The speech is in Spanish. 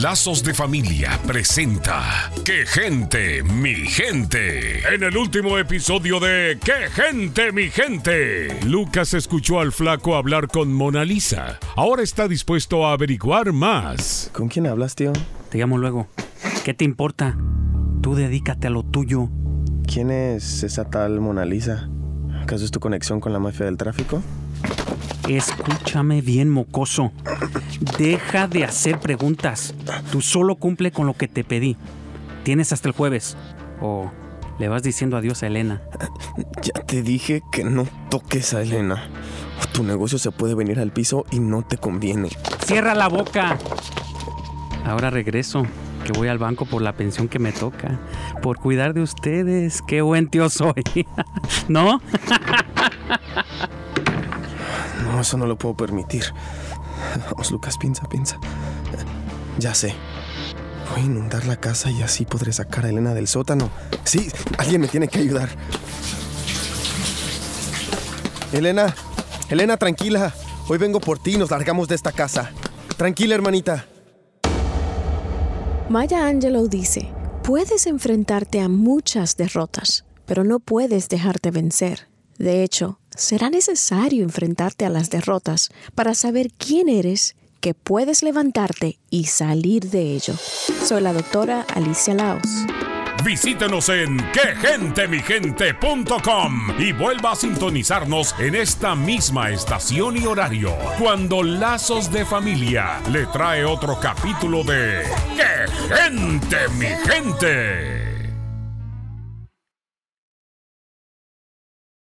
Lazos de Familia presenta ¡Qué gente, mi gente! En el último episodio de ¡Qué gente, mi gente! Lucas escuchó al flaco hablar con Mona Lisa. Ahora está dispuesto a averiguar más. ¿Con quién hablas, tío? Te llamo luego. ¿Qué te importa? Tú dedícate a lo tuyo. ¿Quién es esa tal Mona Lisa? ¿Acaso es tu conexión con la mafia del tráfico? Escúchame bien, mocoso. Deja de hacer preguntas. Tú solo cumple con lo que te pedí. Tienes hasta el jueves. O le vas diciendo adiós a Elena. Ya te dije que no toques a Elena. Tu negocio se puede venir al piso y no te conviene. Cierra la boca. Ahora regreso, que voy al banco por la pensión que me toca. Por cuidar de ustedes. Qué buen tío soy. ¿No? No, eso no lo puedo permitir. Vamos, Lucas, piensa, piensa. Ya sé. Voy a inundar la casa y así podré sacar a Elena del sótano. Sí, alguien me tiene que ayudar. Elena, Elena, tranquila. Hoy vengo por ti y nos largamos de esta casa. Tranquila, hermanita. Maya Angelou dice, puedes enfrentarte a muchas derrotas, pero no puedes dejarte vencer. De hecho, será necesario enfrentarte a las derrotas para saber quién eres, que puedes levantarte y salir de ello. Soy la doctora Alicia Laos. Visítenos en quegentemigente.com y vuelva a sintonizarnos en esta misma estación y horario cuando Lazos de Familia le trae otro capítulo de ¡Qué gente, mi gente!